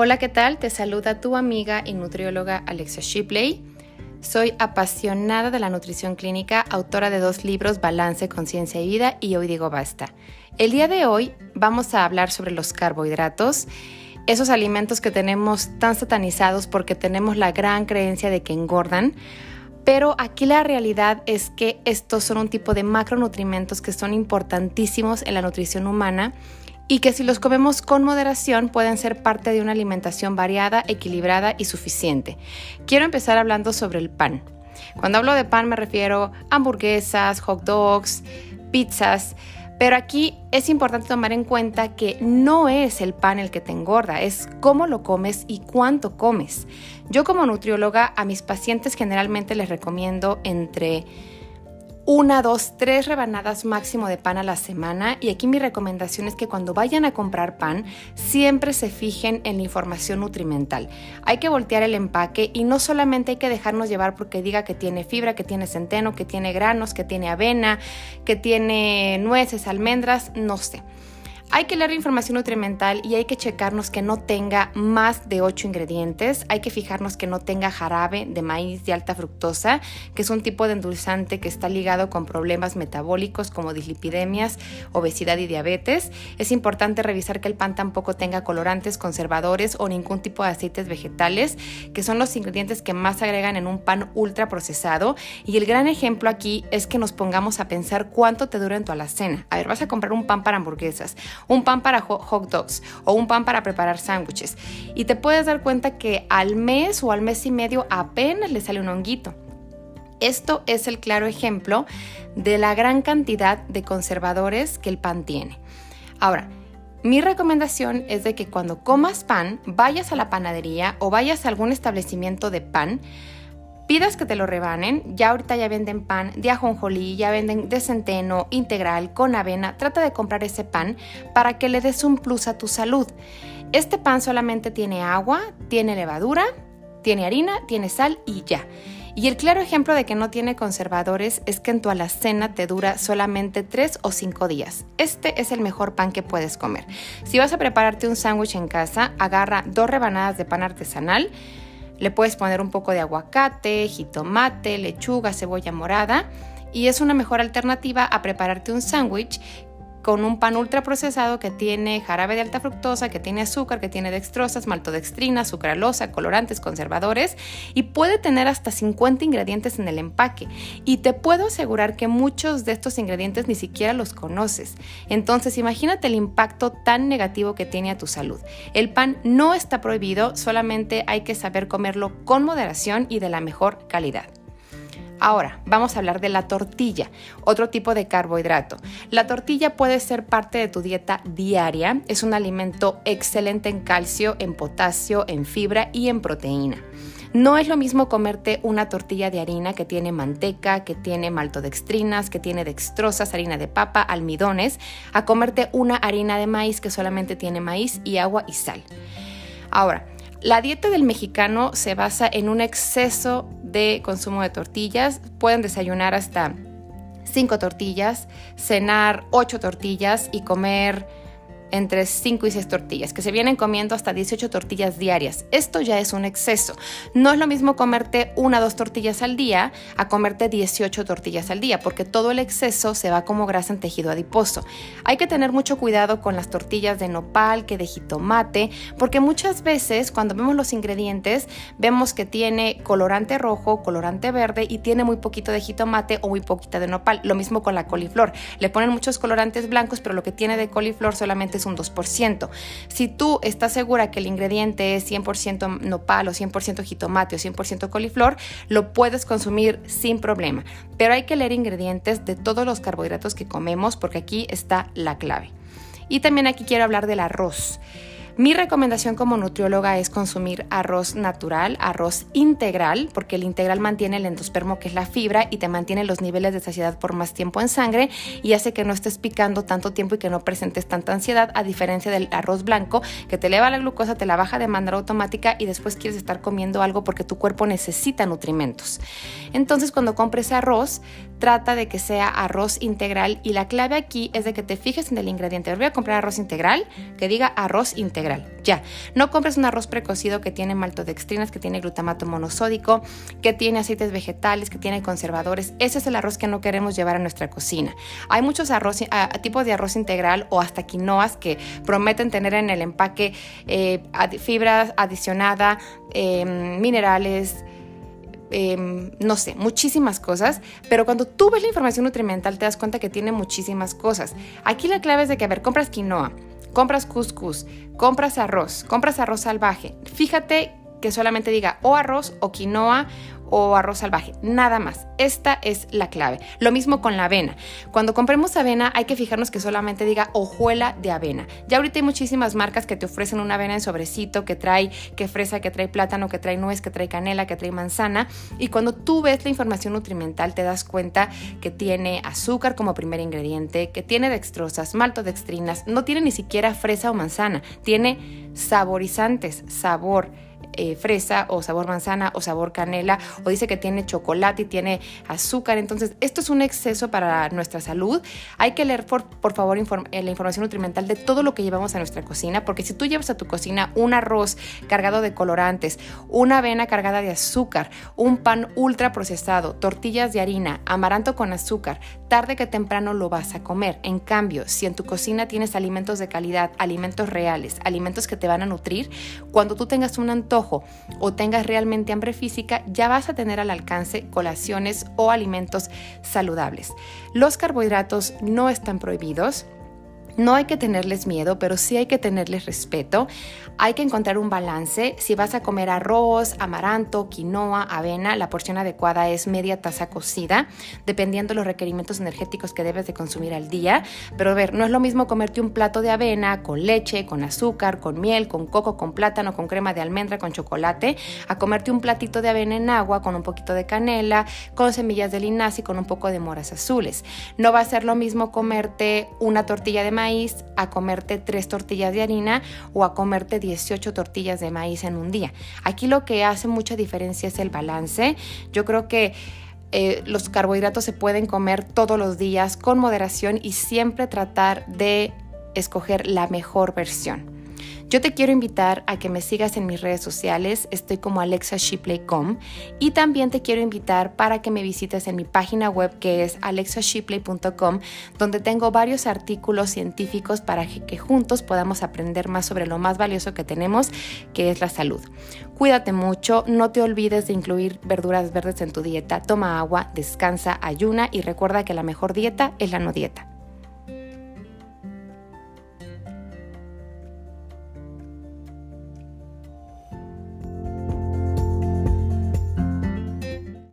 Hola, ¿qué tal? Te saluda tu amiga y nutrióloga Alexia Shipley. Soy apasionada de la nutrición clínica, autora de dos libros, Balance, Conciencia y Vida, y hoy digo basta. El día de hoy vamos a hablar sobre los carbohidratos, esos alimentos que tenemos tan satanizados porque tenemos la gran creencia de que engordan. Pero aquí la realidad es que estos son un tipo de macronutrimentos que son importantísimos en la nutrición humana y que si los comemos con moderación pueden ser parte de una alimentación variada, equilibrada y suficiente. Quiero empezar hablando sobre el pan. Cuando hablo de pan me refiero a hamburguesas, hot dogs, pizzas, pero aquí es importante tomar en cuenta que no es el pan el que te engorda, es cómo lo comes y cuánto comes. Yo como nutrióloga a mis pacientes generalmente les recomiendo entre una, dos, tres rebanadas máximo de pan a la semana. Y aquí mi recomendación es que cuando vayan a comprar pan, siempre se fijen en la información nutrimental. Hay que voltear el empaque y no solamente hay que dejarnos llevar porque diga que tiene fibra, que tiene centeno, que tiene granos, que tiene avena, que tiene nueces, almendras, no sé. Hay que leer información nutrimental y hay que checarnos que no tenga más de 8 ingredientes. Hay que fijarnos que no tenga jarabe de maíz de alta fructosa, que es un tipo de endulzante que está ligado con problemas metabólicos como dislipidemias, obesidad y diabetes. Es importante revisar que el pan tampoco tenga colorantes, conservadores o ningún tipo de aceites vegetales, que son los ingredientes que más agregan en un pan ultra procesado. Y el gran ejemplo aquí es que nos pongamos a pensar cuánto te dura en tu alacena. A ver, vas a comprar un pan para hamburguesas un pan para hot dogs o un pan para preparar sándwiches. Y te puedes dar cuenta que al mes o al mes y medio apenas le sale un honguito. Esto es el claro ejemplo de la gran cantidad de conservadores que el pan tiene. Ahora, mi recomendación es de que cuando comas pan, vayas a la panadería o vayas a algún establecimiento de pan, pidas que te lo rebanen. Ya ahorita ya venden pan de ajonjolí, ya venden de centeno, integral, con avena. Trata de comprar ese pan para que le des un plus a tu salud. Este pan solamente tiene agua, tiene levadura, tiene harina, tiene sal y ya. Y el claro ejemplo de que no tiene conservadores es que en tu alacena te dura solamente 3 o 5 días. Este es el mejor pan que puedes comer. Si vas a prepararte un sándwich en casa, agarra dos rebanadas de pan artesanal, le puedes poner un poco de aguacate, jitomate, lechuga, cebolla morada y es una mejor alternativa a prepararte un sándwich con un pan ultraprocesado que tiene jarabe de alta fructosa, que tiene azúcar, que tiene dextrosas, maltodextrina, sucralosa, colorantes, conservadores y puede tener hasta 50 ingredientes en el empaque. Y te puedo asegurar que muchos de estos ingredientes ni siquiera los conoces. Entonces imagínate el impacto tan negativo que tiene a tu salud. El pan no está prohibido, solamente hay que saber comerlo con moderación y de la mejor calidad. Ahora, vamos a hablar de la tortilla, otro tipo de carbohidrato. La tortilla puede ser parte de tu dieta diaria, es un alimento excelente en calcio, en potasio, en fibra y en proteína. No es lo mismo comerte una tortilla de harina que tiene manteca, que tiene maltodextrinas, que tiene dextrosas, harina de papa, almidones, a comerte una harina de maíz que solamente tiene maíz y agua y sal. Ahora, la dieta del mexicano se basa en un exceso de consumo de tortillas. Pueden desayunar hasta 5 tortillas, cenar 8 tortillas y comer entre 5 y 6 tortillas, que se vienen comiendo hasta 18 tortillas diarias. Esto ya es un exceso. No es lo mismo comerte una o dos tortillas al día a comerte 18 tortillas al día, porque todo el exceso se va como grasa en tejido adiposo. Hay que tener mucho cuidado con las tortillas de nopal, que de jitomate, porque muchas veces cuando vemos los ingredientes vemos que tiene colorante rojo, colorante verde y tiene muy poquito de jitomate o muy poquita de nopal. Lo mismo con la coliflor. Le ponen muchos colorantes blancos, pero lo que tiene de coliflor solamente es un 2%. Si tú estás segura que el ingrediente es 100% nopal o 100% jitomate o 100% coliflor, lo puedes consumir sin problema. Pero hay que leer ingredientes de todos los carbohidratos que comemos porque aquí está la clave. Y también aquí quiero hablar del arroz. Mi recomendación como nutrióloga es consumir arroz natural, arroz integral, porque el integral mantiene el endospermo, que es la fibra, y te mantiene los niveles de saciedad por más tiempo en sangre y hace que no estés picando tanto tiempo y que no presentes tanta ansiedad, a diferencia del arroz blanco, que te eleva la glucosa, te la baja de manera automática y después quieres estar comiendo algo porque tu cuerpo necesita nutrimentos. Entonces, cuando compres arroz, trata de que sea arroz integral y la clave aquí es de que te fijes en el ingrediente. Voy a comprar arroz integral, que diga arroz integral. Ya, no compres un arroz precocido que tiene maltodextrinas, que tiene glutamato monosódico, que tiene aceites vegetales, que tiene conservadores. Ese es el arroz que no queremos llevar a nuestra cocina. Hay muchos tipos de arroz integral o hasta quinoas que prometen tener en el empaque eh, fibras adicionadas, em, minerales, Em, no sé, muchísimas cosas, pero cuando tú ves la información nutrimental te das cuenta que tiene muchísimas cosas. Aquí la clave es de que, a ver, compras quinoa, compras couscous, compras arroz, compras arroz salvaje. Fíjate que solamente diga o arroz o quinoa o arroz salvaje, nada más. Esta es la clave. Lo mismo con la avena. Cuando compremos avena hay que fijarnos que solamente diga hojuela de avena. Ya ahorita hay muchísimas marcas que te ofrecen una avena en sobrecito que trae que fresa, que trae plátano, que trae nuez, que trae canela, que trae manzana y cuando tú ves la información nutrimental te das cuenta que tiene azúcar como primer ingrediente, que tiene dextrosas, maltodextrinas, no tiene ni siquiera fresa o manzana, tiene saborizantes, sabor eh, fresa o sabor manzana o sabor canela o dice que tiene chocolate y tiene azúcar. Entonces, esto es un exceso para nuestra salud. Hay que leer, por, favor, eh, la información nutrimental de todo lo que llevamos a nuestra cocina, porque si tú llevas a tu cocina un arroz cargado de colorantes, una avena cargada de azúcar, un pan ultra procesado, tortillas de harina, amaranto con azúcar, tarde que temprano lo vas a comer. En cambio, si en tu cocina tienes alimentos de calidad, alimentos reales, alimentos que te van a nutrir, cuando tú tengas un antojo, o tengas realmente hambre física, ya vas a tener al alcance colaciones o alimentos saludables. Los carbohidratos no están prohibidos. No hay que tenerles miedo, pero sí hay que tenerles respeto. Hay que encontrar un balance. Si vas a comer arroz, amaranto, quinoa, avena, la porción adecuada es media taza cocida, dependiendo de los requerimientos energéticos que debes de consumir al día. Pero a ver, no es lo mismo comerte un plato de avena con leche, con azúcar, con miel, con coco, con plátano, con crema de almendra, con chocolate, a comerte un platito de avena en agua con un poquito de canela, con semillas de linaza y con un poco de moras azules. No va a ser lo mismo comerte una tortilla de maíz a comerte tres tortillas de harina o a comerte 18 tortillas de maíz en un día. Aquí lo que hace mucha diferencia es el balance. Yo creo que eh, los carbohidratos se pueden comer todos los días con moderación y siempre tratar de escoger la mejor versión. Yo te quiero invitar a que me sigas en mis redes sociales, estoy como alexashipley.com y también te quiero invitar para que me visites en mi página web que es alexashipley.com, donde tengo varios artículos científicos para que juntos podamos aprender más sobre lo más valioso que tenemos, que es la salud. Cuídate mucho, no te olvides de incluir verduras verdes en tu dieta, toma agua, descansa, ayuna y recuerda que la mejor dieta es la no dieta.